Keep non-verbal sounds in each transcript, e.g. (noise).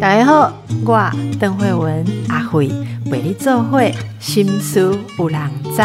大家好，我邓慧文阿慧为你做会心思有人知。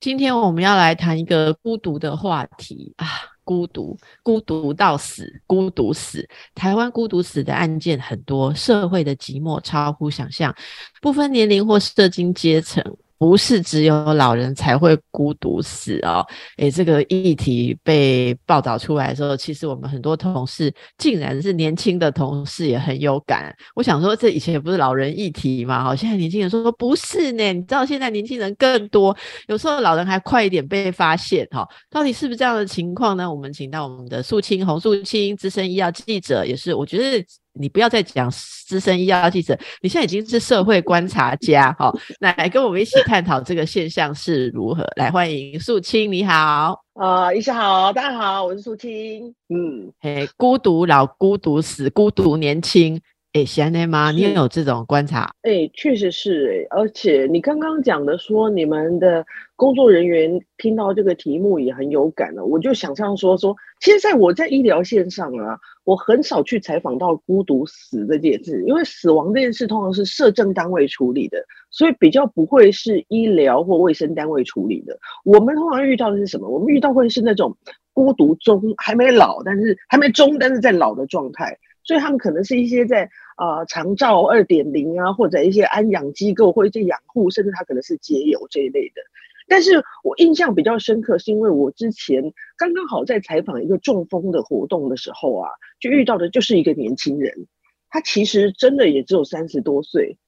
今天我们要来谈一个孤独的话题啊，孤独，孤独到死，孤独死。台湾孤独死的案件很多，社会的寂寞超乎想象，不分年龄或社经阶层。不是只有老人才会孤独死哦，诶，这个议题被报道出来的时候，其实我们很多同事竟然是年轻的同事也很有感。我想说，这以前也不是老人议题嘛？哈，现在年轻人说说不是呢。你知道现在年轻人更多，有时候老人还快一点被发现哈。到底是不是这样的情况呢？我们请到我们的素清洪素清资深医药记者，也是我觉得。你不要再讲资深医药记者，你现在已经是社会观察家，哈，来来跟我们一起探讨这个现象是如何。来，欢迎素清，你好，啊，医生好，大家好，我是素青，嗯，嘿，孤独老，孤独死，孤独年轻。哎，贤内吗？你也有这种观察？哎，确实是哎，而且你刚刚讲的说，你们的工作人员听到这个题目也很有感了。我就想象说说，现在我在医疗线上啊，我很少去采访到孤独死这件事，因为死亡这件事通常是社政单位处理的，所以比较不会是医疗或卫生单位处理的。我们通常遇到的是什么？我们遇到会是那种孤独中还没老，但是还没中，但是在老的状态。所以他们可能是一些在啊长照二点零啊，或者一些安养机构，或者一些养护，甚至他可能是节友这一类的。但是我印象比较深刻，是因为我之前刚刚好在采访一个中风的活动的时候啊，就遇到的就是一个年轻人，他其实真的也只有三十多岁，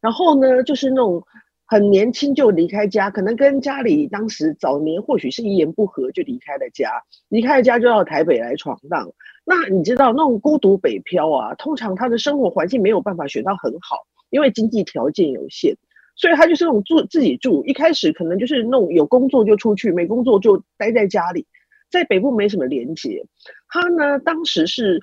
然后呢，就是那种很年轻就离开家，可能跟家里当时早年或许是一言不合就离开了家，离开了家就到台北来闯荡。那你知道那种孤独北漂啊，通常他的生活环境没有办法选到很好，因为经济条件有限，所以他就是那种住自己住。一开始可能就是那种有工作就出去，没工作就待在家里，在北部没什么连接。他呢，当时是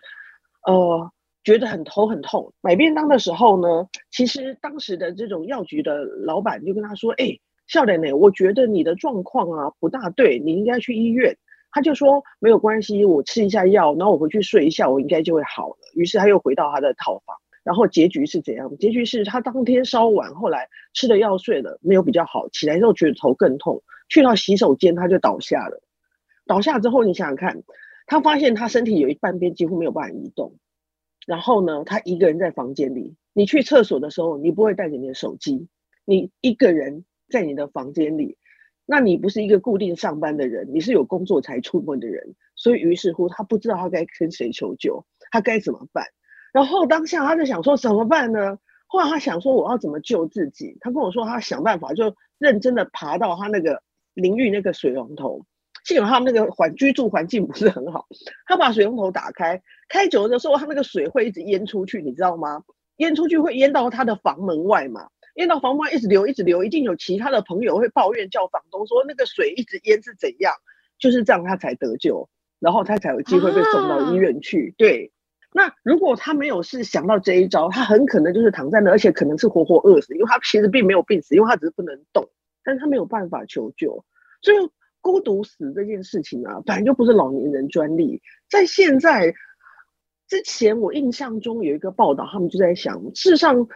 呃觉得很头很痛，买便当的时候呢，其实当时的这种药局的老板就跟他说：“哎，笑脸脸，我觉得你的状况啊不大对，你应该去医院。”他就说没有关系，我吃一下药，然后我回去睡一下，我应该就会好了。于是他又回到他的套房，然后结局是怎样？结局是他当天稍晚，后来吃了药睡了，没有比较好，起来之后觉得头更痛，去到洗手间他就倒下了。倒下之后，你想想看，他发现他身体有一半边几乎没有办法移动，然后呢，他一个人在房间里，你去厕所的时候，你不会带着你的手机，你一个人在你的房间里。那你不是一个固定上班的人，你是有工作才出门的人，所以于是乎他不知道他该跟谁求救，他该怎么办？然后当下他就想说怎么办呢？后来他想说我要怎么救自己？他跟我说他想办法就认真的爬到他那个淋浴那个水龙头，幸好他们那个环居住环境不是很好，他把水龙头打开，开久了的时候他那个水会一直淹出去，你知道吗？淹出去会淹到他的房门外嘛？淹到房门一直流，一直流，一定有其他的朋友会抱怨叫房东说那个水一直淹是怎样，就是这样他才得救，然后他才有机会被送到医院去。对，那如果他没有是想到这一招，他很可能就是躺在那，而且可能是活活饿死，因为他其实并没有病死，因为他只是不能动，但是他没有办法求救，所以孤独死这件事情啊，本来就不是老年人专利，在现在之前我印象中有一个报道，他们就在想，事实上。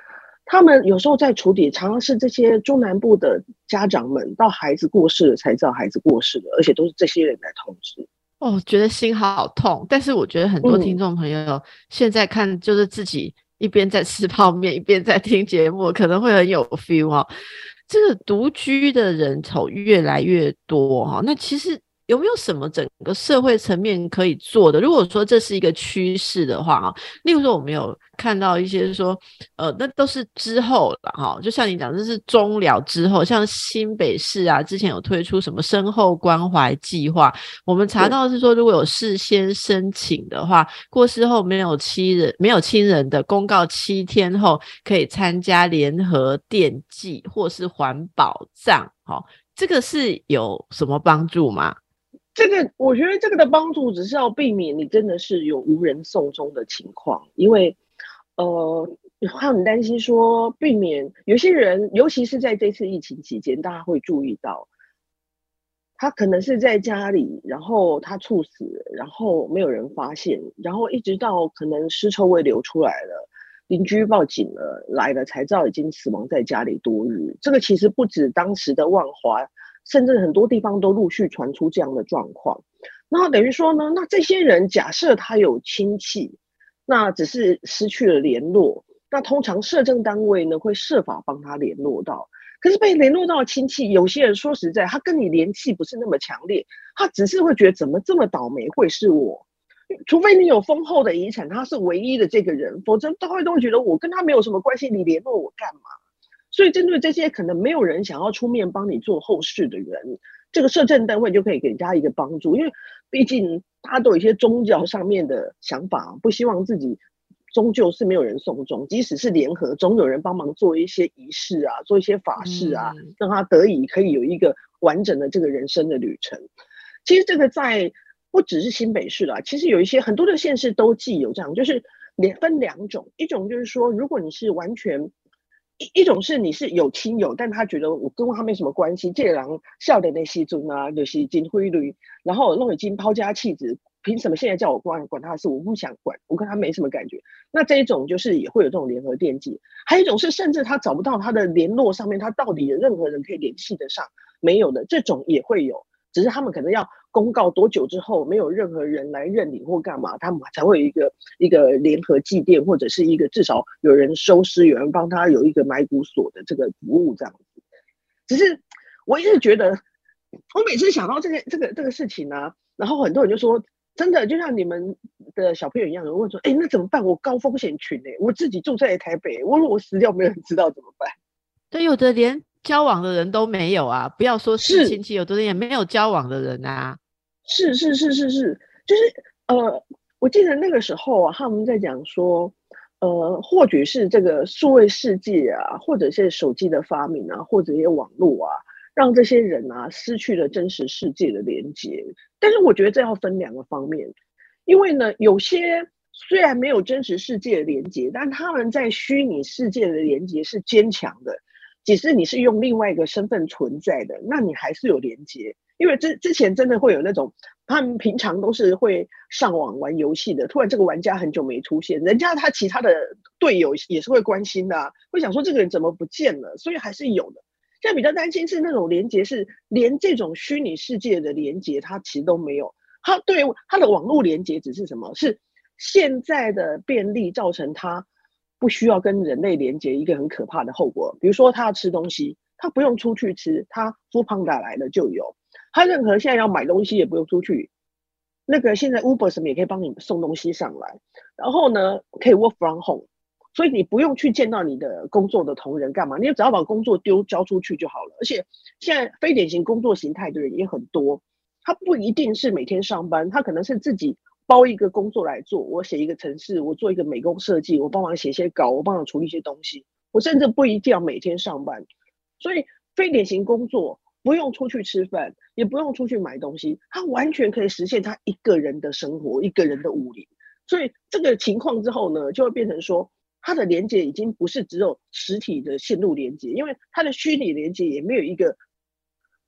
他们有时候在处理，常常是这些中南部的家长们到孩子过世了才知道孩子过世了，而且都是这些人来通知。哦，觉得心好痛。但是我觉得很多听众朋友现在看，就是自己一边在吃泡面，一边在听节目，可能会很有 feel 哦。这个独居的人口越来越多哈，那其实。有没有什么整个社会层面可以做的？如果说这是一个趋势的话啊，例如说我们有看到一些说，呃，那都是之后了哈。就像你讲，这是终了之后，像新北市啊，之前有推出什么身后关怀计划，我们查到是说，如果有事先申请的话，过世后没有亲人没有亲人的公告七天后可以参加联合电祭或是环保葬，好，这个是有什么帮助吗？这个我觉得这个的帮助只是要避免你真的是有无人送终的情况，因为呃，他很担心说避免有些人，尤其是在这次疫情期间，大家会注意到他可能是在家里，然后他猝死，然后没有人发现，然后一直到可能尸臭味流出来了，邻居报警了，来了才知道已经死亡在家里多日。这个其实不止当时的万华，甚至很多地方都陆续传出这样的状况。那等于说呢，那这些人假设他有亲戚，那只是失去了联络，那通常社政单位呢会设法帮他联络到。可是被联络到的亲戚，有些人说实在，他跟你联系不是那么强烈，他只是会觉得怎么这么倒霉会是我，除非你有丰厚的遗产，他是唯一的这个人，否则都会都会觉得我跟他没有什么关系，你联络我干嘛？所以针对这些可能没有人想要出面帮你做后事的人，这个社政单位就可以给人家一个帮助，因为毕竟大家都有一些宗教上面的想法，不希望自己。终究是没有人送终，即使是联合，总有人帮忙做一些仪式啊，做一些法事啊，让他得以可以有一个完整的这个人生的旅程。其实这个在不只是新北市啦，其实有一些很多的县市都既有这样，就是两分两种，一种就是说，如果你是完全一种是你是有亲友，但他觉得我跟他没什么关系，这人笑的那些尊啊，就是金灰驴，然后弄已经抛家弃子。凭什么现在叫我管管他的事？我不想管，我跟他没什么感觉。那这一种就是也会有这种联合惦记，还有一种是甚至他找不到他的联络上面，他到底有任何人可以联系得上没有的，这种也会有。只是他们可能要公告多久之后，没有任何人来认领或干嘛，他们才会有一个一个联合祭奠，或者是一个至少有人收尸，有人帮他有一个埋骨所的这个服务这样子。只是我一直觉得，我每次想到这件这个这个事情呢，然后很多人就说。真的就像你们的小朋友一样，问说：“哎，那怎么办？我高风险群哎，我自己住在台北，我如果死掉没人知道怎么办？”对，有的连交往的人都没有啊！不要说是亲戚，有的人也没有交往的人啊。是是是是是，就是呃，我记得那个时候啊，他们在讲说，呃，或许是这个数位世界啊，或者是手机的发明啊，或者一些网络啊。让这些人啊失去了真实世界的连接，但是我觉得这要分两个方面，因为呢，有些虽然没有真实世界的连接，但他们在虚拟世界的连接是坚强的，即使你是用另外一个身份存在的，那你还是有连接。因为之之前真的会有那种，他们平常都是会上网玩游戏的，突然这个玩家很久没出现，人家他其他的队友也是会关心的，会想说这个人怎么不见了，所以还是有的。现在比较担心是那种连接，是连这种虚拟世界的连接，它其实都没有。它对它的网络连接只是什么？是现在的便利造成它不需要跟人类连接一个很可怕的后果。比如说，他要吃东西，他不用出去吃，他富胖达来了就有。他任何现在要买东西也不用出去，那个现在 Uber 什么也可以帮你送东西上来。然后呢，可以 Work from home。所以你不用去见到你的工作的同仁干嘛？你只要把工作丢交出去就好了。而且现在非典型工作形态的人也很多，他不一定是每天上班，他可能是自己包一个工作来做。我写一个程式，我做一个美工设计，我帮忙写些稿，我帮忙处理一些东西。我甚至不一定要每天上班。所以非典型工作不用出去吃饭，也不用出去买东西，他完全可以实现他一个人的生活，一个人的武林。所以这个情况之后呢，就会变成说。它的连接已经不是只有实体的线路连接，因为它的虚拟连接也没有一个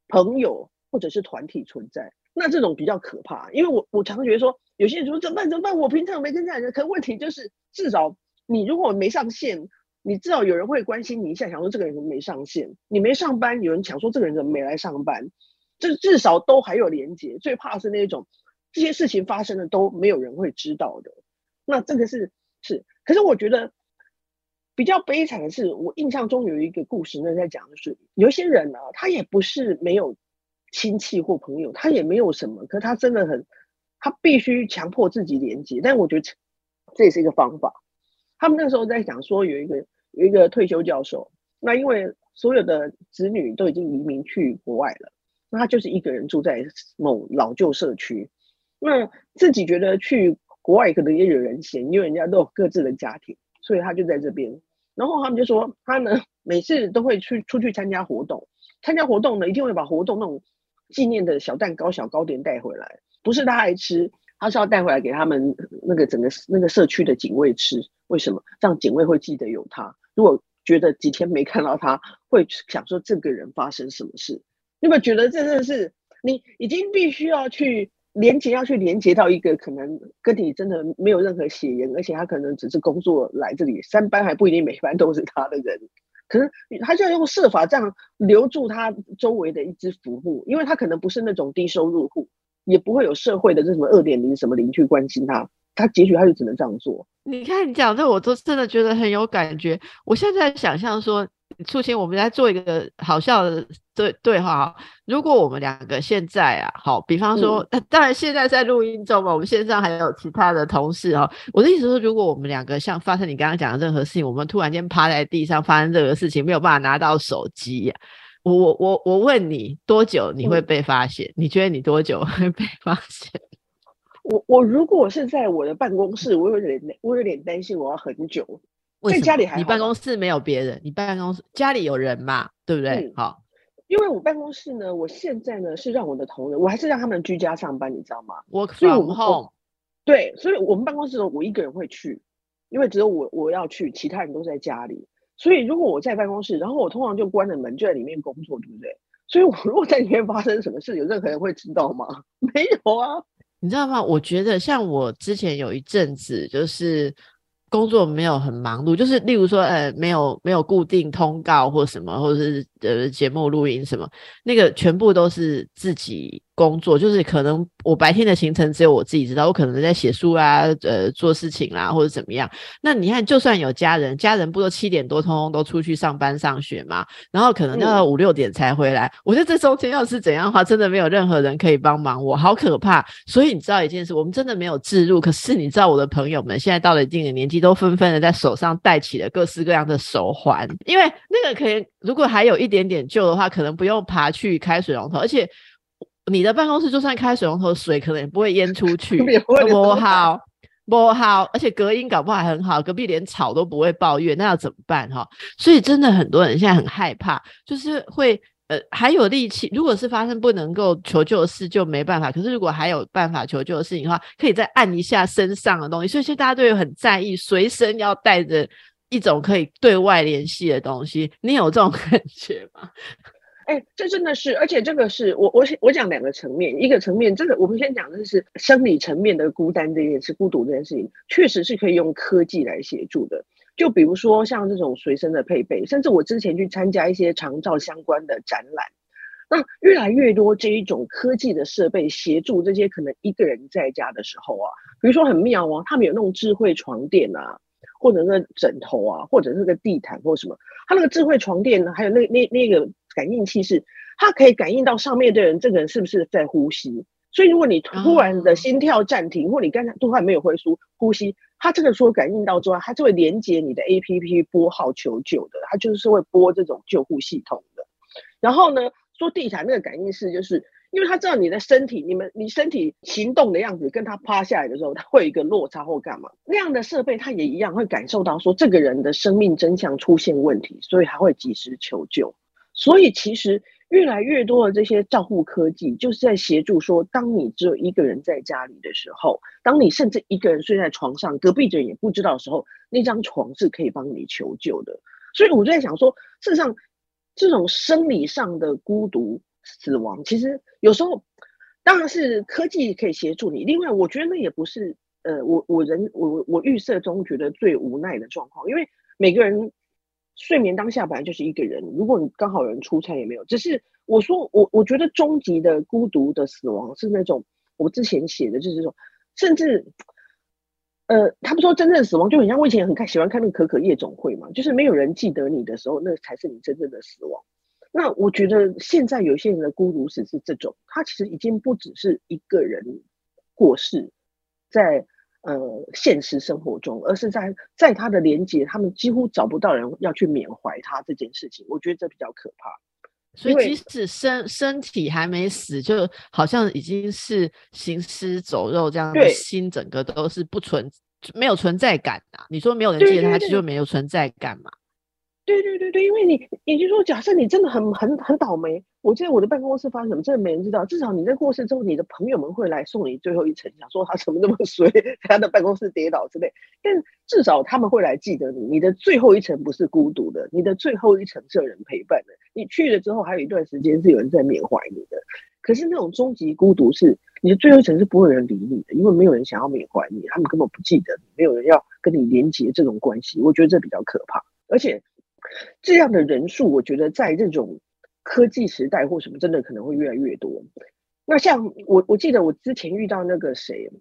朋友或者是团体存在，那这种比较可怕。因为我我常觉得说，有些人说怎么办怎么办？我平常没跟这样人，可问题就是至少你如果没上线，你至少有人会关心你一下，想说这个人怎么没上线，你没上班，有人想说这个人怎么没来上班，这至少都还有连接。最怕是那种这些事情发生了都没有人会知道的，那这个是是，可是我觉得。比较悲惨的是，我印象中有一个故事，那在讲的是，有些人呢，他也不是没有亲戚或朋友，他也没有什么，可是他真的很，他必须强迫自己连接。但我觉得这也是一个方法。他们那时候在讲说，有一个有一个退休教授，那因为所有的子女都已经移民去国外了，那他就是一个人住在某老旧社区，那自己觉得去国外可能也有人嫌，因为人家都有各自的家庭。所以他就在这边，然后他们就说他呢每次都会去出去参加活动，参加活动呢一定会把活动那种纪念的小蛋糕、小糕点带回来，不是他爱吃，他是要带回来给他们那个整个那个社区的警卫吃。为什么？这样警卫会记得有他。如果觉得几天没看到他，会想说这个人发生什么事。有没有觉得这真的是你已经必须要去连接，要去连接到一个可能跟你真的没有任何血缘，而且他可能只是工作来这里，三班还不一定每班都是他的人，可是他就要用设法这样留住他周围的一只服务，因为他可能不是那种低收入户，也不会有社会的这什么二点零什么邻居关心他，他结局他就只能这样做。你看你讲这，我都真的觉得很有感觉。我现在想象说。初心，我们来做一个好笑的对对话。如果我们两个现在啊，好，比方说，(laughs) 当然现在在录音中嘛，我们线上还有其他的同事哈。我的意思说，如果我们两个像发生你刚刚讲的任何事情，我们突然间趴在地上发生这个事情，没有办法拿到手机，我我我我问你，多久你会被发现？你觉得你多久会被发现？我我如果是在我的办公室，我有点我有点担心，我要很久。在家里还你办公室没有别人，你办公室家里有人嘛？对不对？好，因为我办公室呢，我现在呢是让我的同仁，我还是让他们居家上班，你知道吗？我所以我们后对，所以我们办公室我一个人会去，因为只有我我要去，其他人都在家里。所以如果我在办公室，然后我通常就关着门，就在里面工作，对不对？所以我如果在里面发生什么事，有任何人会知道吗？(laughs) 没有啊，你知道吗？我觉得像我之前有一阵子就是。工作没有很忙碌，就是例如说，呃，没有没有固定通告或什么，或者是呃节目录音什么，那个全部都是自己。工作就是可能我白天的行程只有我自己知道，我可能在写书啊，呃，做事情啦，或者怎么样。那你看，就算有家人，家人不都七点多通通都出去上班上学嘛，然后可能要五六点才回来。我觉得这中间要是怎样的话，真的没有任何人可以帮忙我，好可怕。所以你知道一件事，我们真的没有置入，可是你知道我的朋友们现在到了一定的年纪，都纷纷的在手上戴起了各式各样的手环，因为那个可以，如果还有一点点旧的话，可能不用爬去开水龙头，而且。你的办公室就算开水龙头，水可能也不会淹出去，(laughs) 不好，不好，而且隔音搞不好还很好，隔壁连吵都不会抱怨，那要怎么办哈？所以真的很多人现在很害怕，就是会呃还有力气，如果是发生不能够求救的事就没办法，可是如果还有办法求救的事情的话，可以再按一下身上的东西，所以现在大家都有很在意，随身要带着一种可以对外联系的东西，你有这种 (laughs) 感觉吗？哎，这真的是，而且这个是我我我讲两个层面，一个层面，这个我们先讲的是生理层面的孤单这件事，孤独这件事情，确实是可以用科技来协助的。就比如说像这种随身的配备，甚至我之前去参加一些长照相关的展览，那越来越多这一种科技的设备协助这些可能一个人在家的时候啊，比如说很妙啊，他们有那种智慧床垫啊，或者那枕头啊，或者那个地毯或什么，它那个智慧床垫呢，还有那那那个。感应器是它可以感应到上面的人，这个人是不是在呼吸？所以如果你突然的心跳暂停，或你刚才突然没有回输呼吸，它这个说感应到之后，它就会连接你的 A P P 拨号求救的，它就是会拨这种救护系统的。然后呢，说地毯那个感应式，就是因为它知道你的身体，你们你身体行动的样子，跟他趴下来的时候，它会有一个落差或干嘛那样的设备，它也一样会感受到说这个人的生命真相出现问题，所以他会及时求救。所以其实越来越多的这些照护科技，就是在协助说，当你只有一个人在家里的时候，当你甚至一个人睡在床上，隔壁的人也不知道的时候，那张床是可以帮你求救的。所以我就在想说，事实上，这种生理上的孤独、死亡，其实有时候当然是科技可以协助你。另外，我觉得那也不是呃，我我人我我预设中觉得最无奈的状况，因为每个人。睡眠当下本来就是一个人，如果你刚好有人出差也没有。只是我说我我觉得终极的孤独的死亡是那种我之前写的就是说，甚至呃，他不说真正的死亡就很像我以前很看喜欢看那个可可夜总会嘛，就是没有人记得你的时候，那才是你真正的死亡。那我觉得现在有些人的孤独死是这种，他其实已经不只是一个人过世，在。呃，现实生活中，而是在在他的连接，他们几乎找不到人要去缅怀他这件事情，我觉得这比较可怕。所以，即使身身体还没死，就好像已经是行尸走肉这样，心整个都是不存，没有存在感啊。你说没有人记得他，其实就没有存在感嘛。对对对对，因为你，也就是说，假设你真的很很很倒霉，我记得我的办公室发生什么，真的没人知道。至少你在过世之后，你的朋友们会来送你最后一程，想说他怎么那么衰，他的办公室跌倒之类。但至少他们会来记得你，你的最后一程不是孤独的，你的最后一程是有人陪伴的。你去了之后，还有一段时间是有人在缅怀你的。可是那种终极孤独是，你的最后一层是不会有人理你的，因为没有人想要缅怀你，他们根本不记得你，没有人要跟你连接这种关系。我觉得这比较可怕，而且这样的人数，我觉得在这种科技时代或什么，真的可能会越来越多。那像我，我记得我之前遇到那个谁，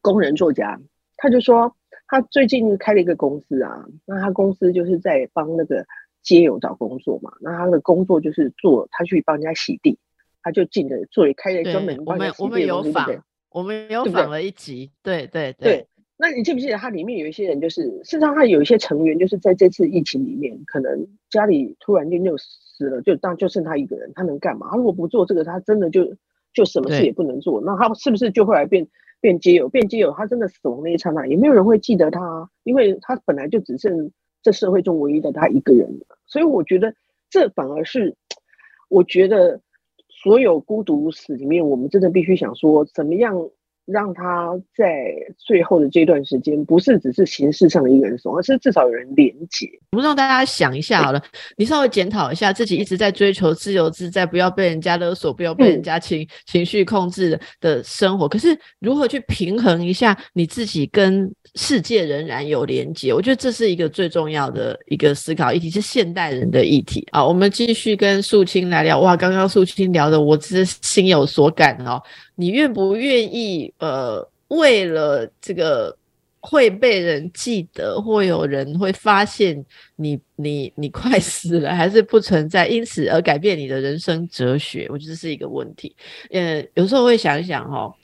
工人作家，他就说他最近开了一个公司啊，那他公司就是在帮那个。街友找工作嘛，那他的工作就是做，他去帮人家洗地，他就进了做开了专门我们我们有访，我们有访了一集，对对对。那你记不记得他里面有一些人，就是事实上他有一些成员，就是在这次疫情里面，可能家里突然间就死了，就当就剩他一个人，他能干嘛？他如果不做这个，他真的就就什么事也不能做。那他是不是就会来变变街友？变街友，他真的死亡那一刹那，也没有人会记得他，因为他本来就只剩。这社会中唯一的他一个人，所以我觉得这反而是，我觉得所有孤独死里面，我们真的必须想说，怎么样。让他在最后的这段时间，不是只是形式上的一个人送，而是至少有人连接。我们让大家想一下好了，你稍微检讨一下自己，一直在追求自由自在，不要被人家勒索，不要被人家情情绪控制的生活。可是如何去平衡一下你自己跟世界仍然有连接？我觉得这是一个最重要的一个思考议题，是现代人的议题啊。我们继续跟素清来聊。哇，刚刚素清聊的，我真是心有所感哦。你愿不愿意？呃，为了这个会被人记得，或有人会发现你，你，你快死了，还是不存在？因此而改变你的人生哲学，我觉得是一个问题。呃，有时候会想一想，哦。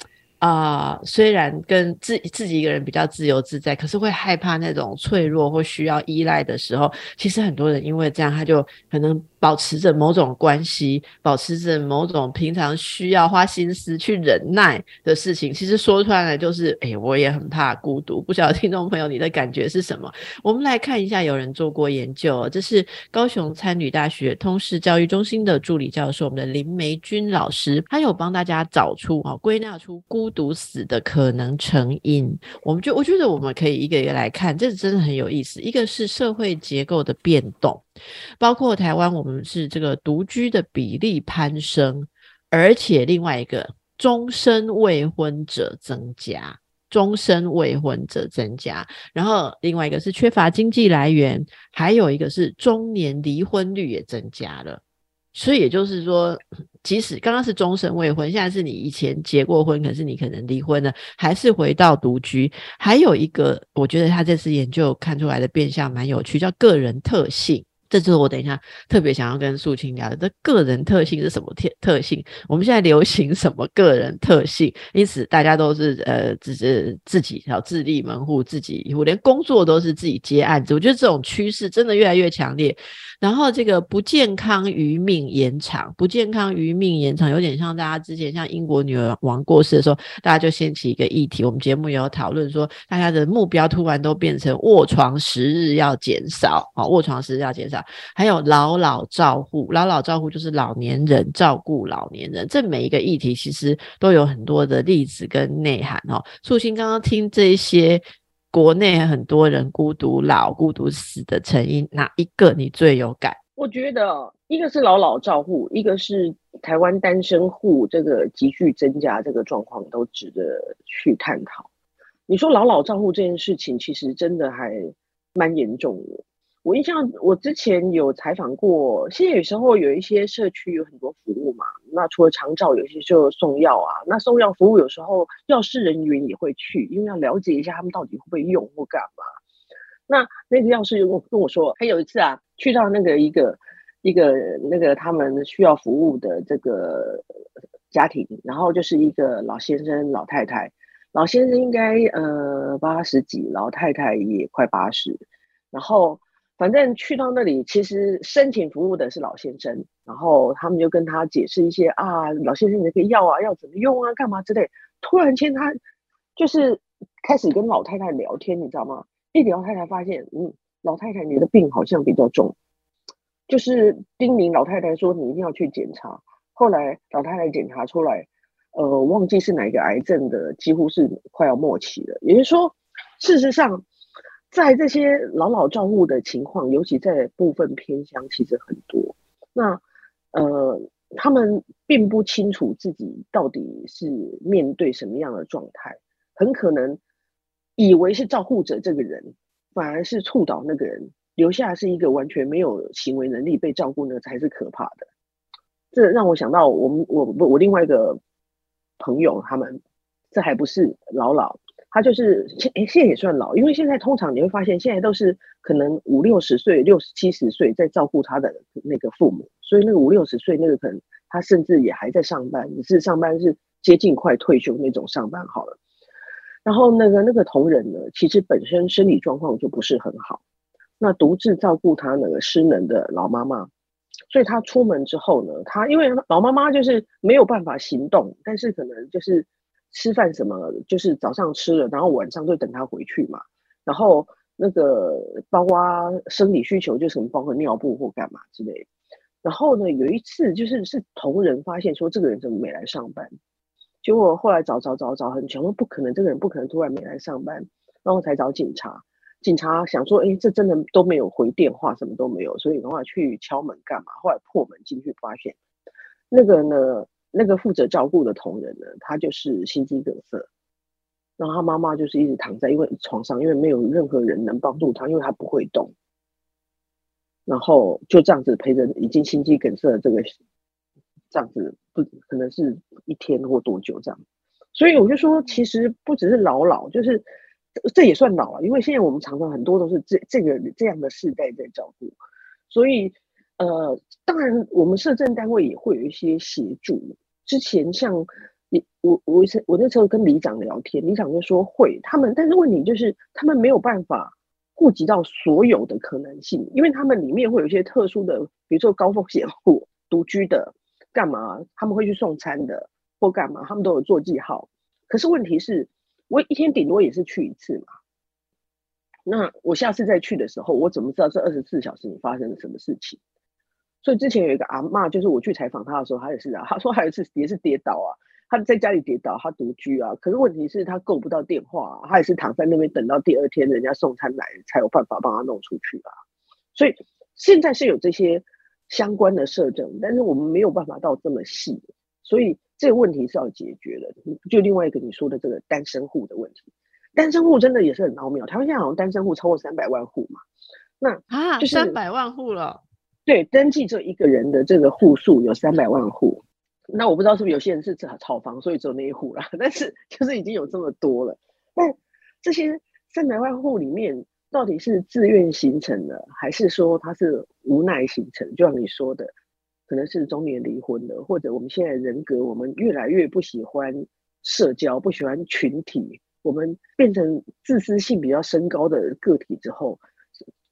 啊，虽然跟自自己一个人比较自由自在，可是会害怕那种脆弱或需要依赖的时候。其实很多人因为这样，他就可能保持着某种关系，保持着某种平常需要花心思去忍耐的事情。其实说出来就是，哎，我也很怕孤独。不晓得听众朋友你的感觉是什么？我们来看一下，有人做过研究，这是高雄参旅大学通识教育中心的助理教授，我们的林梅君老师，他有帮大家找出啊，归纳出孤。毒死的可能成因，我们就我觉得我们可以一个一个来看，这真的很有意思。一个是社会结构的变动，包括台湾我们是这个独居的比例攀升，而且另外一个终身未婚者增加，终身未婚者增加，然后另外一个是缺乏经济来源，还有一个是中年离婚率也增加了。所以也就是说，即使刚刚是终身未婚，现在是你以前结过婚，可是你可能离婚了，还是回到独居。还有一个，我觉得他这次研究看出来的变相蛮有趣，叫个人特性。这就是我等一下特别想要跟素清聊的。这个人特性是什么特特性？我们现在流行什么个人特性？因此大家都是呃，只是自己要自立门户，自己我连工作都是自己接案子。我觉得这种趋势真的越来越强烈。然后这个不健康余命延长，不健康余命延长，有点像大家之前像英国女王过世的时候，大家就掀起一个议题。我们节目也有讨论说，大家的目标突然都变成卧床时日要减少啊，卧床时日要减少。还有老老照护，老老照护就是老年人照顾老年人，这每一个议题其实都有很多的例子跟内涵哦。素心刚刚听这些。国内很多人孤独老、孤独死的成因，哪一个你最有感？我觉得一个是老老照护，一个是台湾单身户这个急剧增加这个状况，都值得去探讨。你说老老照护这件事情，其实真的还蛮严重的。我印象，我之前有采访过。现在有时候有一些社区有很多服务嘛，那除了长照，有些就送药啊。那送药服务有时候药师人员也会去，因为要了解一下他们到底会不会用或干嘛。那那个药师跟我跟我说，他有一次啊，去到那个一个一个那个他们需要服务的这个家庭，然后就是一个老先生、老太太，老先生应该呃八十几，老太太也快八十，然后。反正去到那里，其实申请服务的是老先生，然后他们就跟他解释一些啊，老先生你这个药啊要怎么用啊，干嘛之类。突然间他就是开始跟老太太聊天，你知道吗？一聊太太发现，嗯，老太太你的病好像比较重，就是叮咛老太太说你一定要去检查。后来老太太检查出来，呃，忘记是哪个癌症的，几乎是快要末期了。也就是说，事实上。在这些老老照护的情况，尤其在部分偏乡，其实很多。那呃，他们并不清楚自己到底是面对什么样的状态，很可能以为是照护者这个人，反而是触导那个人留下是一个完全没有行为能力被照顾，那才是可怕的。这让我想到我们我我另外一个朋友，他们这还不是老老。他就是现现在也算老，因为现在通常你会发现，现在都是可能五六十岁、六七十岁在照顾他的那个父母，所以那个五六十岁那个可能他甚至也还在上班，只是上班是接近快退休那种上班好了。然后那个那个同仁呢，其实本身身体状况就不是很好，那独自照顾他那个失能的老妈妈，所以他出门之后呢，他因为老妈妈就是没有办法行动，但是可能就是。吃饭什么，就是早上吃了，然后晚上就等他回去嘛。然后那个包括生理需求，就什么包括尿布或干嘛之类。然后呢，有一次就是是同仁发现说这个人怎么没来上班，结果后来找找找找很久，说不可能，这个人不可能突然没来上班，然后才找警察。警察想说，哎，这真的都没有回电话，什么都没有，所以的话去敲门干嘛？后来破门进去发现那个呢。那个负责照顾的同仁呢，他就是心肌梗塞，然后他妈妈就是一直躺在因为床上，因为没有任何人能帮助他，因为他不会动，然后就这样子陪着已经心肌梗塞的这个这样子不可能是一天或多久这样，所以我就说，其实不只是老老，就是这也算老了，因为现在我们常常很多都是这这个这样的世代在照顾，所以。呃，当然，我们社政单位也会有一些协助。之前像你我我我那时候跟里长聊天，里长就说会他们，但是问题就是他们没有办法顾及到所有的可能性，因为他们里面会有一些特殊的，比如说高风险户、独居的，干嘛他们会去送餐的或干嘛，他们都有做记号。可是问题是，我一天顶多也是去一次嘛。那我下次再去的时候，我怎么知道这二十四小时你发生了什么事情？所以之前有一个阿妈，就是我去采访她的时候，她也是啊，她说还有一次也是跌倒啊，她在家里跌倒，她独居啊，可是问题是她够不到电话，她也是躺在那边等到第二天人家送餐来才有办法帮她弄出去啊。所以现在是有这些相关的设置，但是我们没有办法到这么细，所以这个问题是要解决的。就另外一个你说的这个单身户的问题，单身户真的也是很奥妙，台湾现在好像单身户超过三百万户嘛，那啊，就三百万户了。对，登记这一个人的这个户数有三百万户，那我不知道是不是有些人是炒炒房，所以只有那一户了。(laughs) 但是就是已经有这么多了。但这些三百万户里面，到底是自愿形成的，还是说他是无奈形成？就像你说的，可能是中年离婚的，或者我们现在人格，我们越来越不喜欢社交，不喜欢群体，我们变成自私性比较升高的个体之后，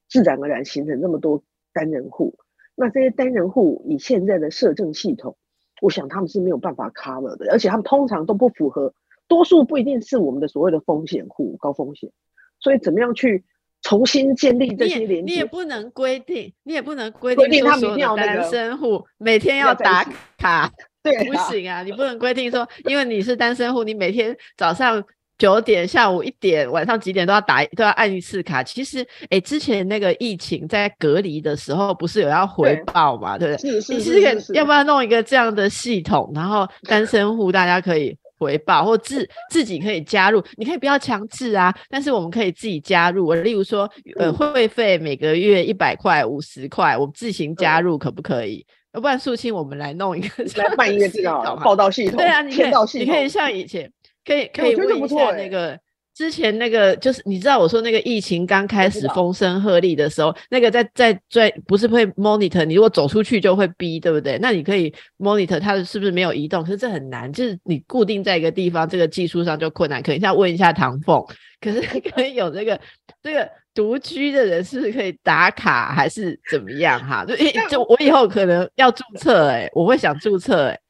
自然而然形成那么多。单人户，那这些单人户以现在的社政系统，我想他们是没有办法 cover 的，而且他们通常都不符合，多数不一定是我们的所谓的风险户，高风险。所以怎么样去重新建立这些连接？你也不能规定，你也不能规定他们要单身户每天要打卡，对，不行啊，你不能规定说，因为你是单身户，你每天早上。九点、下午一点、晚上几点都要打，都要按一次卡。其实，哎，之前那个疫情在隔离的时候，不是有要回报嘛？对不对？你是可要不要弄一个这样的系统？然后单身户大家可以回报，或自自己可以加入。你可以不要强制啊，但是我们可以自己加入。例如说，呃，会费每个月一百块、五十块，我们自行加入可不可以？要不然素清，我们来弄一个来办一个这个 (laughs) 报道系统。对啊，你可以，你可以像以前。可以可以问一下那个之前那个就是你知道我说那个疫情刚开始风声鹤唳的时候，那个在在在不是会 monitor 你如果走出去就会逼对不对？那你可以 monitor 它是不是没有移动？可是这很难，就是你固定在一个地方，这个技术上就困难。可能要问一下唐凤，可是 (laughs) 可以有这个这个独居的人是不是可以打卡还是怎么样哈？就就我以后可能要注册哎，我会想注册哎，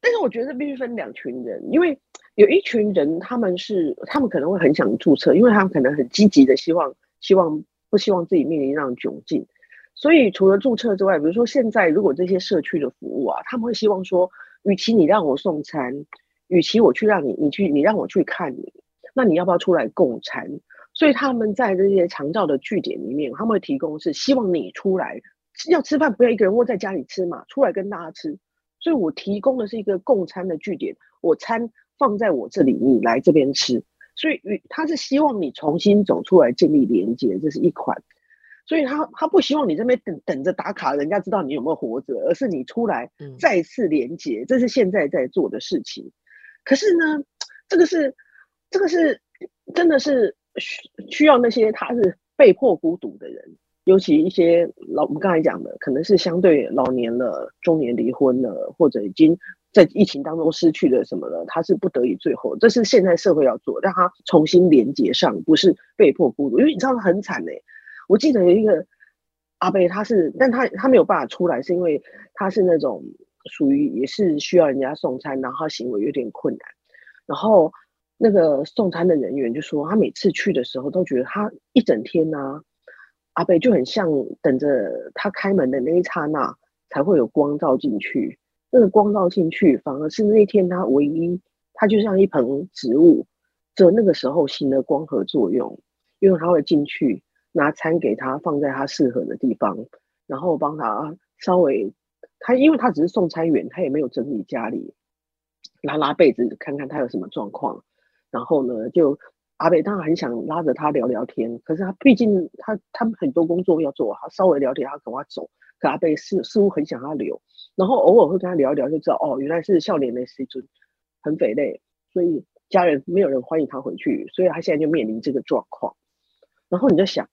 但是我觉得必须分两群人，因为。有一群人，他们是他们可能会很想注册，因为他们可能很积极的希望希望不希望自己面临让窘境，所以除了注册之外，比如说现在如果这些社区的服务啊，他们会希望说，与其你让我送餐，与其我去让你你去你让我去看你，那你要不要出来共餐？所以他们在这些长照的据点里面，他们会提供是希望你出来要吃饭，不要一个人窝在家里吃嘛，出来跟大家吃。所以我提供的是一个共餐的据点，我餐放在我这里，你来这边吃。所以他是希望你重新走出来建立连接，这是一款。所以他他不希望你这边等等着打卡，人家知道你有没有活着，而是你出来再次连接，这是现在在做的事情。可是呢，这个是这个是真的是需需要那些他是被迫孤独的人，尤其一些老我们刚才讲的，可能是相对老年了、中年离婚了，或者已经。在疫情当中失去了什么呢？他是不得已，最后这是现在社会要做，让他重新连接上，不是被迫孤独。因为你知道他很惨嘞。我记得有一个阿贝，他是，但他他没有办法出来，是因为他是那种属于也是需要人家送餐，然后他行为有点困难。然后那个送餐的人员就说，他每次去的时候都觉得他一整天呢，阿贝就很像等着他开门的那一刹那才会有光照进去。那个光照进去，反而是那天他唯一，他就像一盆植物，只有那个时候行的光合作用，因为他会进去拿餐给他放在他适合的地方，然后帮他稍微，他因为他只是送餐员，他也没有整理家里，拉拉被子看看他有什么状况，然后呢，就阿北当然很想拉着他聊聊天，可是他毕竟他他们很多工作要做，他稍微聊天他赶快走，可阿北似似乎很想他留。然后偶尔会跟他聊一聊，就知道哦，原来是笑脸的时尊很肥累，所以家人没有人欢迎他回去，所以他现在就面临这个状况。然后你就想，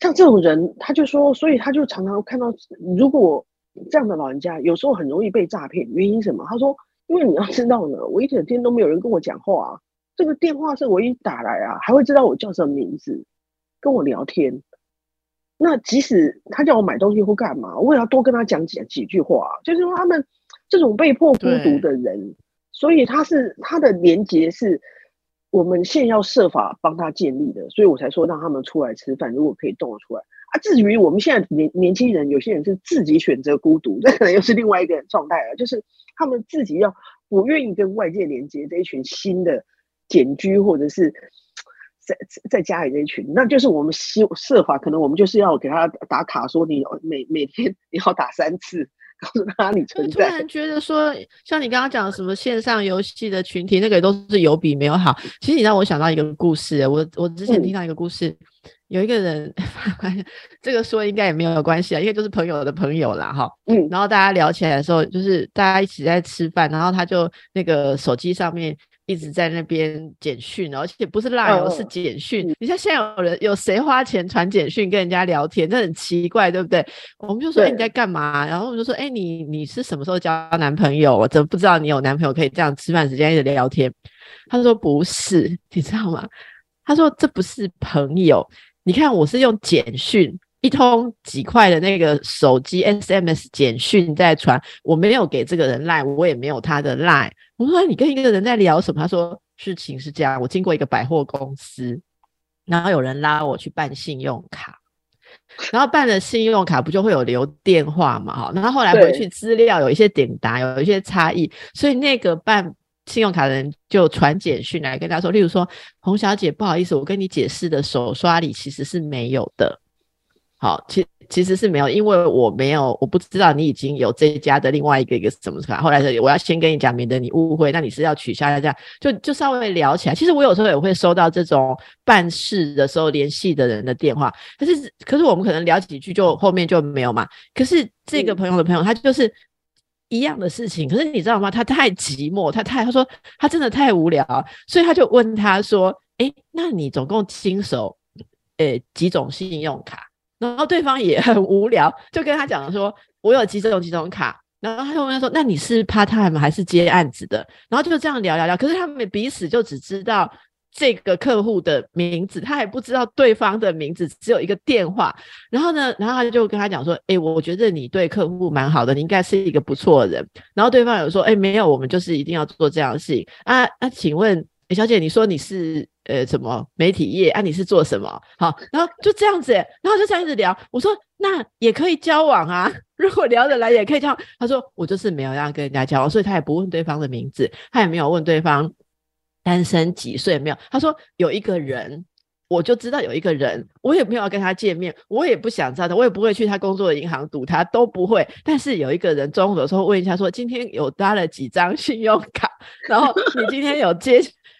像这种人，他就说，所以他就常常看到，如果这样的老人家有时候很容易被诈骗，原因什么？他说，因为你要知道呢，我一整天都没有人跟我讲话，啊这个电话是我一打来啊，还会知道我叫什么名字，跟我聊天。那即使他叫我买东西或干嘛，我也要多跟他讲几几句话。就是说，他们这种被迫孤独的人，所以他是他的连接是我们现要设法帮他建立的，所以我才说让他们出来吃饭，如果可以动得出来啊。至于我们现在年年轻人，有些人是自己选择孤独，(laughs) 这可能又是另外一个状态了。就是他们自己要不愿意跟外界连接这一群新的简居，或者是。在在家里那一群，那就是我们希设法，可能我们就是要给他打卡，说你每每天你要打三次，告诉他你存在。突然觉得说，像你刚刚讲什么线上游戏的群体，那个都是有比没有好。其实你让我想到一个故事，我我之前听到一个故事，有一个人，(laughs) 这个说应该也没有关系啊，因为就是朋友的朋友啦，哈，嗯，然后大家聊起来的时候，就是大家一起在吃饭，然后他就那个手机上面。一直在那边简讯，而且不是赖哦，是简讯。你像现在有人有谁花钱传简讯跟人家聊天，这很奇怪，对不对？我们就说你在干嘛？然后我们就说，哎，你你是什么时候交男朋友？我怎么不知道你有男朋友可以这样吃饭时间一直聊天？他说不是，(laughs) 你知道吗？他说这不是朋友。你看我是用简讯。一通几块的那个手机 SMS 简讯在传，我没有给这个人赖，我也没有他的赖。我说你跟一个人在聊什么？他说事情是这样，我经过一个百货公司，然后有人拉我去办信用卡，然后办了信用卡不就会有留电话嘛？哈，然后后来回去资料有一些点答，有一些差异，所以那个办信用卡的人就传简讯来跟他说，例如说洪小姐，不好意思，我跟你解释的手刷里其实是没有的。好，其其实是没有，因为我没有，我不知道你已经有这一家的另外一个一个什么卡。后来是我要先跟你讲，免得你误会。那你是要取消这样，就就稍微聊起来。其实我有时候也会收到这种办事的时候联系的人的电话，可是可是我们可能聊几句就后面就没有嘛。可是这个朋友的朋友，他就是一样的事情。可是你知道吗？他太寂寞，他太他说他真的太无聊，所以他就问他说：“哎，那你总共经手呃几种信用卡？”然后对方也很无聊，就跟他讲说：“我有几种几种卡。”然后他就问他说：“那你是 part time 还是接案子的？”然后就这样聊聊聊。可是他们彼此就只知道这个客户的名字，他还不知道对方的名字，只有一个电话。然后呢，然后他就跟他讲说：“哎，我觉得你对客户蛮好的，你应该是一个不错的人。”然后对方有说：“哎，没有，我们就是一定要做这样的事情啊。”那请问，小姐，你说你是？呃，什么媒体业啊？你是做什么？好，然后就这样子，然后就这样子聊。我说那也可以交往啊，(laughs) 如果聊得来也可以交。他说我就是没有要跟人家交往，所以他也不问对方的名字，他也没有问对方单身几岁，没有。他说有一个人我就知道有一个人，我也没有要跟他见面，我也不想知道他，我也不会去他工作的银行堵他，都不会。但是有一个人中午的时候问一下，说今天有搭了几张信用卡，(laughs) 然后你今天有接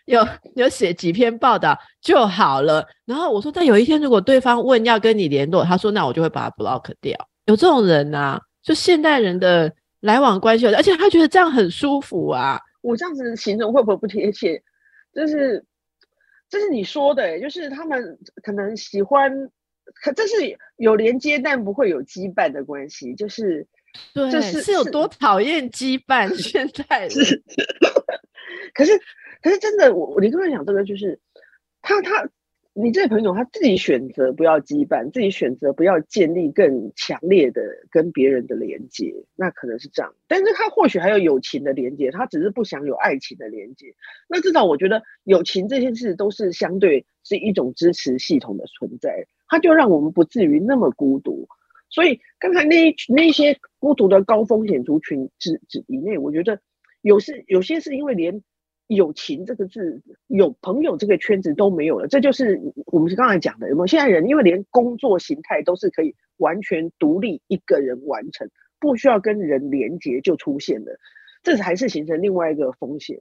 有有写几篇报道就好了。然后我说，但有一天如果对方问要跟你联络，他说那我就会把他 block 掉。有这种人呐，就现代人的来往关系，而且他觉得这样很舒服啊。我这样子形容会不会不贴切？就是。这是你说的，就是他们可能喜欢，可这是有连接但不会有羁绊的关系，就是对，是是有多讨厌羁绊？(laughs) 现在是，(laughs) 可是可是真的，我我你刚才讲这个，就是他他。你这个朋友他自己选择不要羁绊，自己选择不要建立更强烈的跟别人的连接，那可能是这样。但是他或许还有友情的连接，他只是不想有爱情的连接。那至少我觉得友情这件事都是相对是一种支持系统的存在，它就让我们不至于那么孤独。所以刚才那那些孤独的高风险族群之之以内，我觉得有是有些是因为连。友情这个字，有朋友这个圈子都没有了，这就是我们是刚才讲的。有没有现在人，因为连工作形态都是可以完全独立一个人完成，不需要跟人连接就出现了，这还是形成另外一个风险。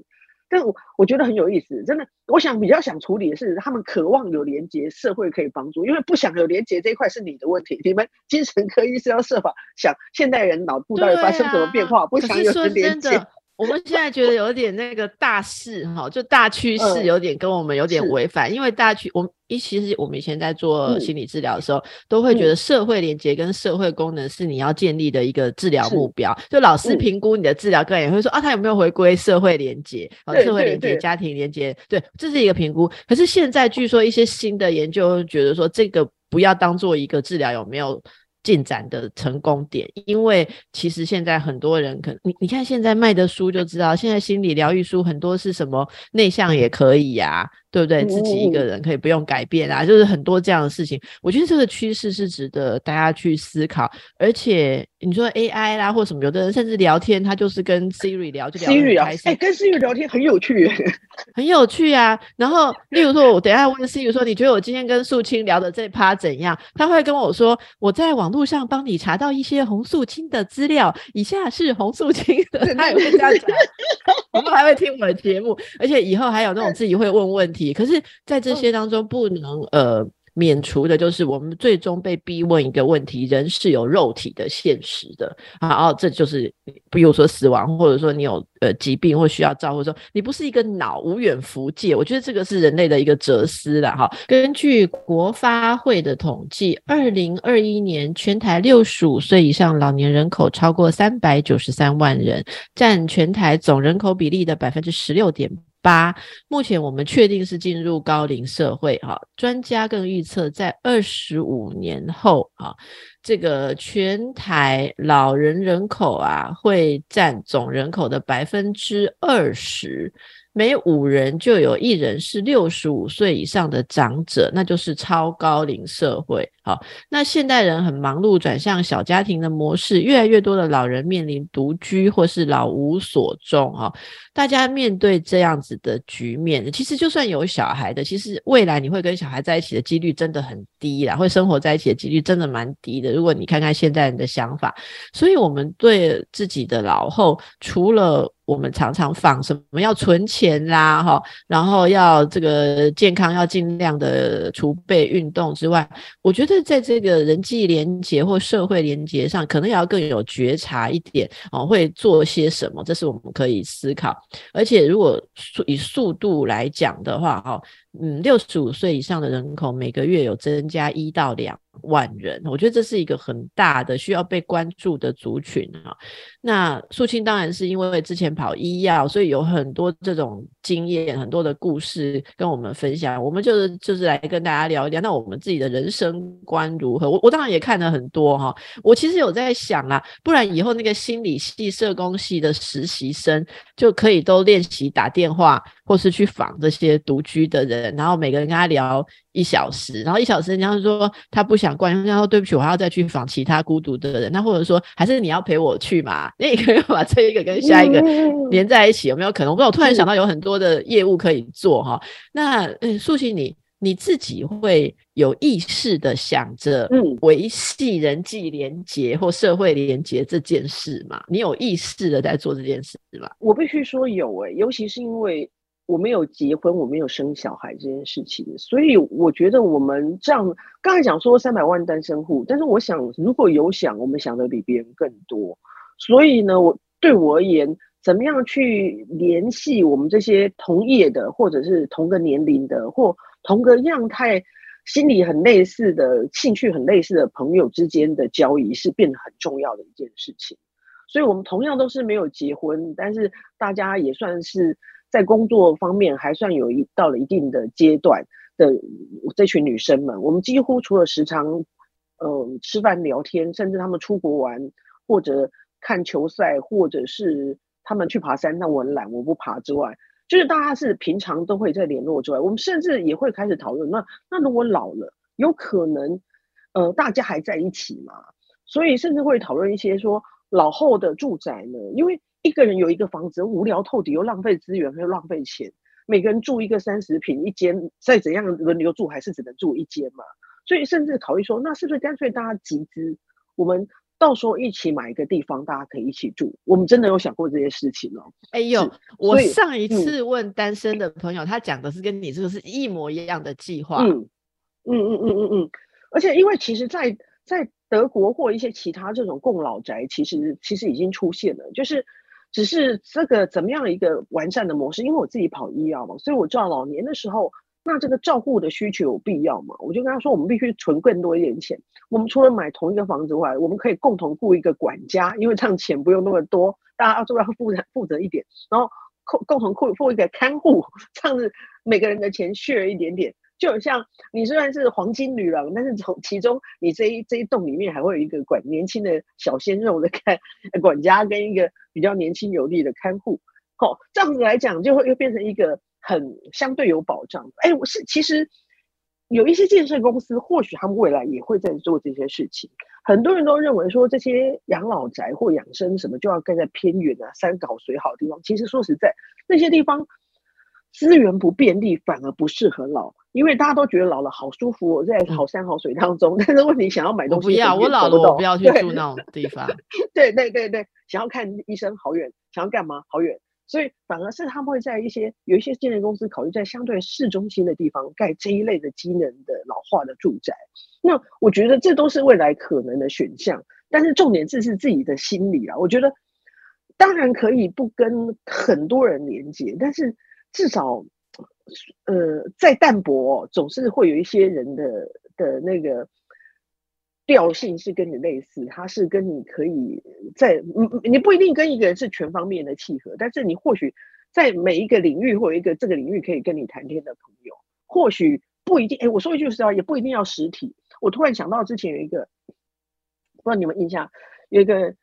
但我我觉得很有意思，真的，我想比较想处理的是，他们渴望有连接，社会可以帮助，因为不想有连接这一块是你的问题。你们精神科医生要设法想现代人脑部到底发生什么变化，不想有连接。我们现在觉得有点那个大势哈，就大趋势有点跟我们有点违反，因为大趋我们一其实我们以前在做心理治疗的时候，都会觉得社会连接跟社会功能是你要建立的一个治疗目标。就老师评估你的治疗个案也会说啊，他有没有回归社会连接啊？社会连接、家庭连接，对，这是一个评估。可是现在据说一些新的研究觉得说，这个不要当做一个治疗有没有？进展的成功点，因为其实现在很多人可你你看现在卖的书就知道，现在心理疗愈书很多是什么内向也可以呀。对不对？自己一个人可以不用改变啊，就是很多这样的事情。我觉得这个趋势是值得大家去思考。而且你说 AI 啦，或什么，有的人甚至聊天，他就是跟 Siri 聊，就聊 Siri 啊，哎，跟 Siri 聊天很有趣，(laughs) 很有趣啊。然后，例如说，我等下问 Siri 说，你觉得我今天跟素清聊的这趴怎样？他会跟我说，我在网络上帮你查到一些红素清的资料，以下是红素清的，他也会这样讲。(laughs) 我们还会听我们的节目，而且以后还有那种自己会问问题。可是，在这些当中，不能呃免除的，就是我们最终被逼问一个问题：人是有肉体的现实的啊！哦，这就是比如说死亡，或者说你有呃疾病或需要照顾，说你不是一个脑无远弗届。我觉得这个是人类的一个哲思了哈。根据国发会的统计，二零二一年全台六十五岁以上老年人口超过三百九十三万人，占全台总人口比例的百分之十六点。八，目前我们确定是进入高龄社会哈。专家更预测，在二十五年后啊，这个全台老人人口啊，会占总人口的百分之二十。每五人就有一人是六十五岁以上的长者，那就是超高龄社会。好，那现代人很忙碌，转向小家庭的模式，越来越多的老人面临独居或是老无所终。哈，大家面对这样子的局面，其实就算有小孩的，其实未来你会跟小孩在一起的几率真的很低啦，会生活在一起的几率真的蛮低的。如果你看看现代人的想法，所以我们对自己的老后，除了我们常常放什么要存钱啦，哈，然后要这个健康要尽量的储备运动之外，我觉得在这个人际连接或社会连接上，可能也要更有觉察一点哦，会做些什么，这是我们可以思考。而且如果以速度来讲的话，哈。嗯，六十五岁以上的人口每个月有增加一到两万人，我觉得这是一个很大的需要被关注的族群啊。那素清当然是因为之前跑医药，所以有很多这种经验、很多的故事跟我们分享。我们就是就是来跟大家聊一聊，那我们自己的人生观如何？我我当然也看了很多哈。我其实有在想啊，不然以后那个心理系、社工系的实习生就可以都练习打电话。或是去访这些独居的人，然后每个人跟他聊一小时，然后一小时人家说他不想关，人家说对不起，我还要再去访其他孤独的人。那或者说还是你要陪我去嘛？那你可以把这一个跟下一个连在一起，有没有可能？我突然想到有很多的业务可以做哈。那嗯，素心你你自己会有意识的想着维系人际连结或社会连结这件事吗？你有意识的在做这件事吗？我必须说有诶，尤其是因为我没有结婚，我没有生小孩这件事情，所以我觉得我们这样刚才讲说三百万单身户，但是我想如果有想，我们想的比别人更多，所以呢，我对我而言。怎么样去联系我们这些同业的，或者是同个年龄的，或同个样态、心理很类似的、兴趣很类似的朋友之间的交易，是变得很重要的一件事情。所以，我们同样都是没有结婚，但是大家也算是在工作方面还算有一到了一定的阶段的这群女生们，我们几乎除了时常嗯吃饭聊天，甚至他们出国玩，或者看球赛，或者是。他们去爬山，那我很懒，我不爬之外，就是大家是平常都会在联络之外，我们甚至也会开始讨论。那那如果老了，有可能，呃，大家还在一起嘛？所以甚至会讨论一些说老后的住宅呢，因为一个人有一个房子无聊透底，又浪费资源，又浪费钱。每个人住一个三十平一间，再怎样轮流住，还是只能住一间嘛？所以甚至考虑说，那是不是干脆大家集资，我们？到时候一起买一个地方，大家可以一起住。我们真的有想过这些事情哦。哎呦，我上一次问单身的朋友，他讲的是跟你这个是一模一样的计划。嗯嗯嗯嗯嗯嗯。而且，因为其实，在在德国或一些其他这种共老宅，其实其实已经出现了，就是只是这个怎么样一个完善的模式。因为我自己跑医药嘛，所以我知道老年的时候。那这个照顾的需求有必要嘛？我就跟他说，我们必须存更多一点钱。我们除了买同一个房子外，我们可以共同雇一个管家，因为这样钱不用那么多，大家都要负责负责一点。然后共共同雇付一个看护，这样子每个人的钱 share 一点点。就像你虽然是黄金女郎，但是从其中你这一这一栋里面还会有一个管年轻的小鲜肉的看管家，跟一个比较年轻有力的看护。好，这样子来讲，就会又变成一个。很相对有保障，哎，我是其实有一些建设公司，或许他们未来也会在做这些事情。很多人都认为说，这些养老宅或养生什么就要盖在偏远啊、山高水好的地方。其实说实在，那些地方资源不便利，反而不适合老，因为大家都觉得老了好舒服，在好山好水当中。(laughs) 但是问题，想要买东西，不要我老了，我不要去住那种地方。(laughs) 对对对对，想要看医生好远，想要干嘛好远。所以反而是他们会在一些有一些建设公司考虑在相对市中心的地方盖这一类的机能的老化的住宅。那我觉得这都是未来可能的选项。但是重点是是自己的心理啊。我觉得当然可以不跟很多人连接，但是至少呃再淡薄，总是会有一些人的的那个。调性是跟你类似，它是跟你可以在你你不一定跟一个人是全方面的契合，但是你或许在每一个领域或一个这个领域可以跟你谈天的朋友，或许不一定。哎，我说一句实话，也不一定要实体。我突然想到之前有一个，不知道你们印象，有一个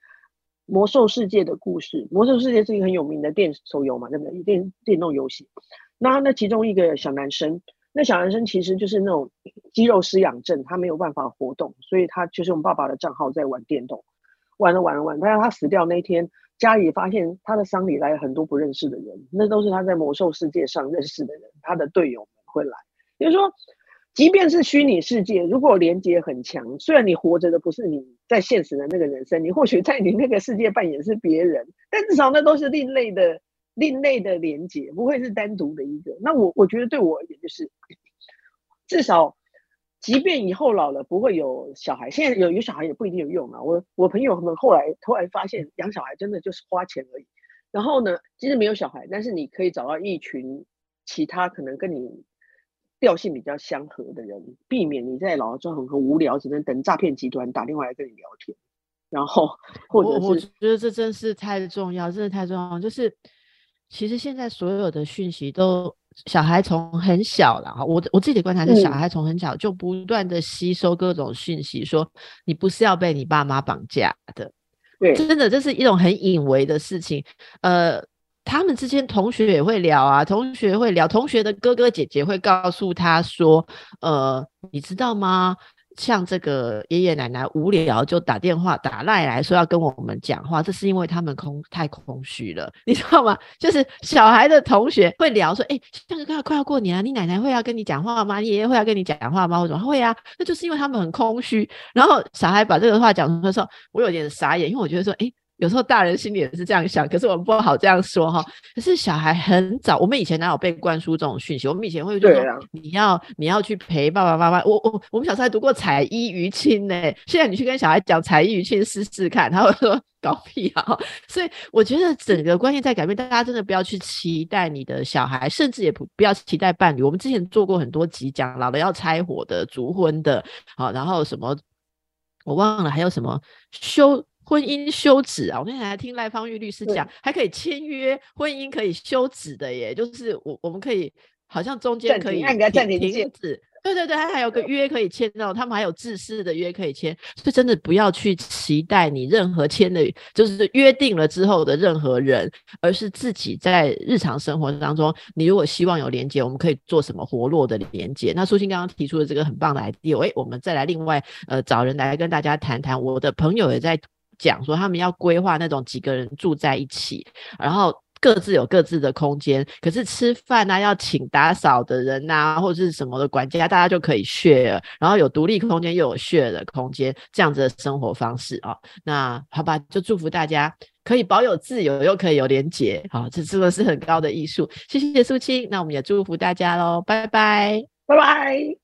魔兽世界的故事。魔兽世界是一个很有名的电手游嘛，对不对？电电动游戏。那那其中一个小男生。那小男生其实就是那种肌肉失养症，他没有办法活动，所以他就是用爸爸的账号在玩电动，玩了玩了玩。但是他死掉那天，家里发现他的丧礼来了很多不认识的人，那都是他在魔兽世界上认识的人，他的队友们会来。也就是说，即便是虚拟世界，如果连接很强，虽然你活着的不是你在现实的那个人生，你或许在你那个世界扮演是别人，但至少那都是另类的。另类的连接不会是单独的一个，那我我觉得对我而言就是，至少，即便以后老了不会有小孩，现在有有小孩也不一定有用啊。我我朋友们后来突然发现养小孩真的就是花钱而已。然后呢，其实没有小孩，但是你可以找到一群其他可能跟你调性比较相合的人，避免你在老了之后很很无聊，只能等诈骗集团打电话来跟你聊天。然后或者是我觉得这真是太重要，真的太重要，就是。其实现在所有的讯息都，小孩从很小了哈，我我自己的观察是，小孩从很小就不断的吸收各种讯息，说你不是要被你爸妈绑架的，对，真的这是一种很隐微的事情。呃，他们之间同学也会聊啊，同学会聊，同学的哥哥姐姐会告诉他说，呃，你知道吗？像这个爷爷奶奶无聊就打电话打赖来说要跟我们讲话，这是因为他们空太空虚了，你知道吗？就是小孩的同学会聊说，哎，像个快要快要过年了，你奶奶会要跟你讲话吗？你爷爷会要跟你讲话吗？我说会啊，那就是因为他们很空虚。然后小孩把这个话讲出来的时候，我有点傻眼，因为我觉得说，哎。有时候大人心里也是这样想，可是我们不好这样说哈。可是小孩很早，我们以前哪有被灌输这种讯息？我们以前会说你要你要去陪爸爸妈妈。我我我们小时候还读过彩衣娱亲呢。现在你去跟小孩讲彩衣娱亲试试看，他会说搞屁啊！所以我觉得整个观念在改变，大家真的不要去期待你的小孩，甚至也不不要期待伴侣。我们之前做过很多集讲老了要拆伙的、逐婚的，好，然后什么我忘了还有什么修。婚姻休止啊！我那天还听赖芳玉律师讲，还可以签约婚姻可以休止的耶，就是我我们可以好像中间可以停止，对对对，他还有个约可以签到，他们还有自私的约可以签，所以真的不要去期待你任何签的，就是约定了之后的任何人，而是自己在日常生活当中，你如果希望有连接，我们可以做什么活络的连接？那苏欣刚刚提出的这个很棒的 idea，哎，我们再来另外呃找人来跟大家谈谈，我的朋友也在。讲说他们要规划那种几个人住在一起，然后各自有各自的空间，可是吃饭啊要请打扫的人呐，或者是什么的管家，大家就可以 share，然后有独立空间又有 share 的空间，这样子的生活方式啊。那好吧，就祝福大家可以保有自由，又可以有连结，好，这真的是很高的艺术。谢谢苏青，那我们也祝福大家喽，拜拜，拜拜。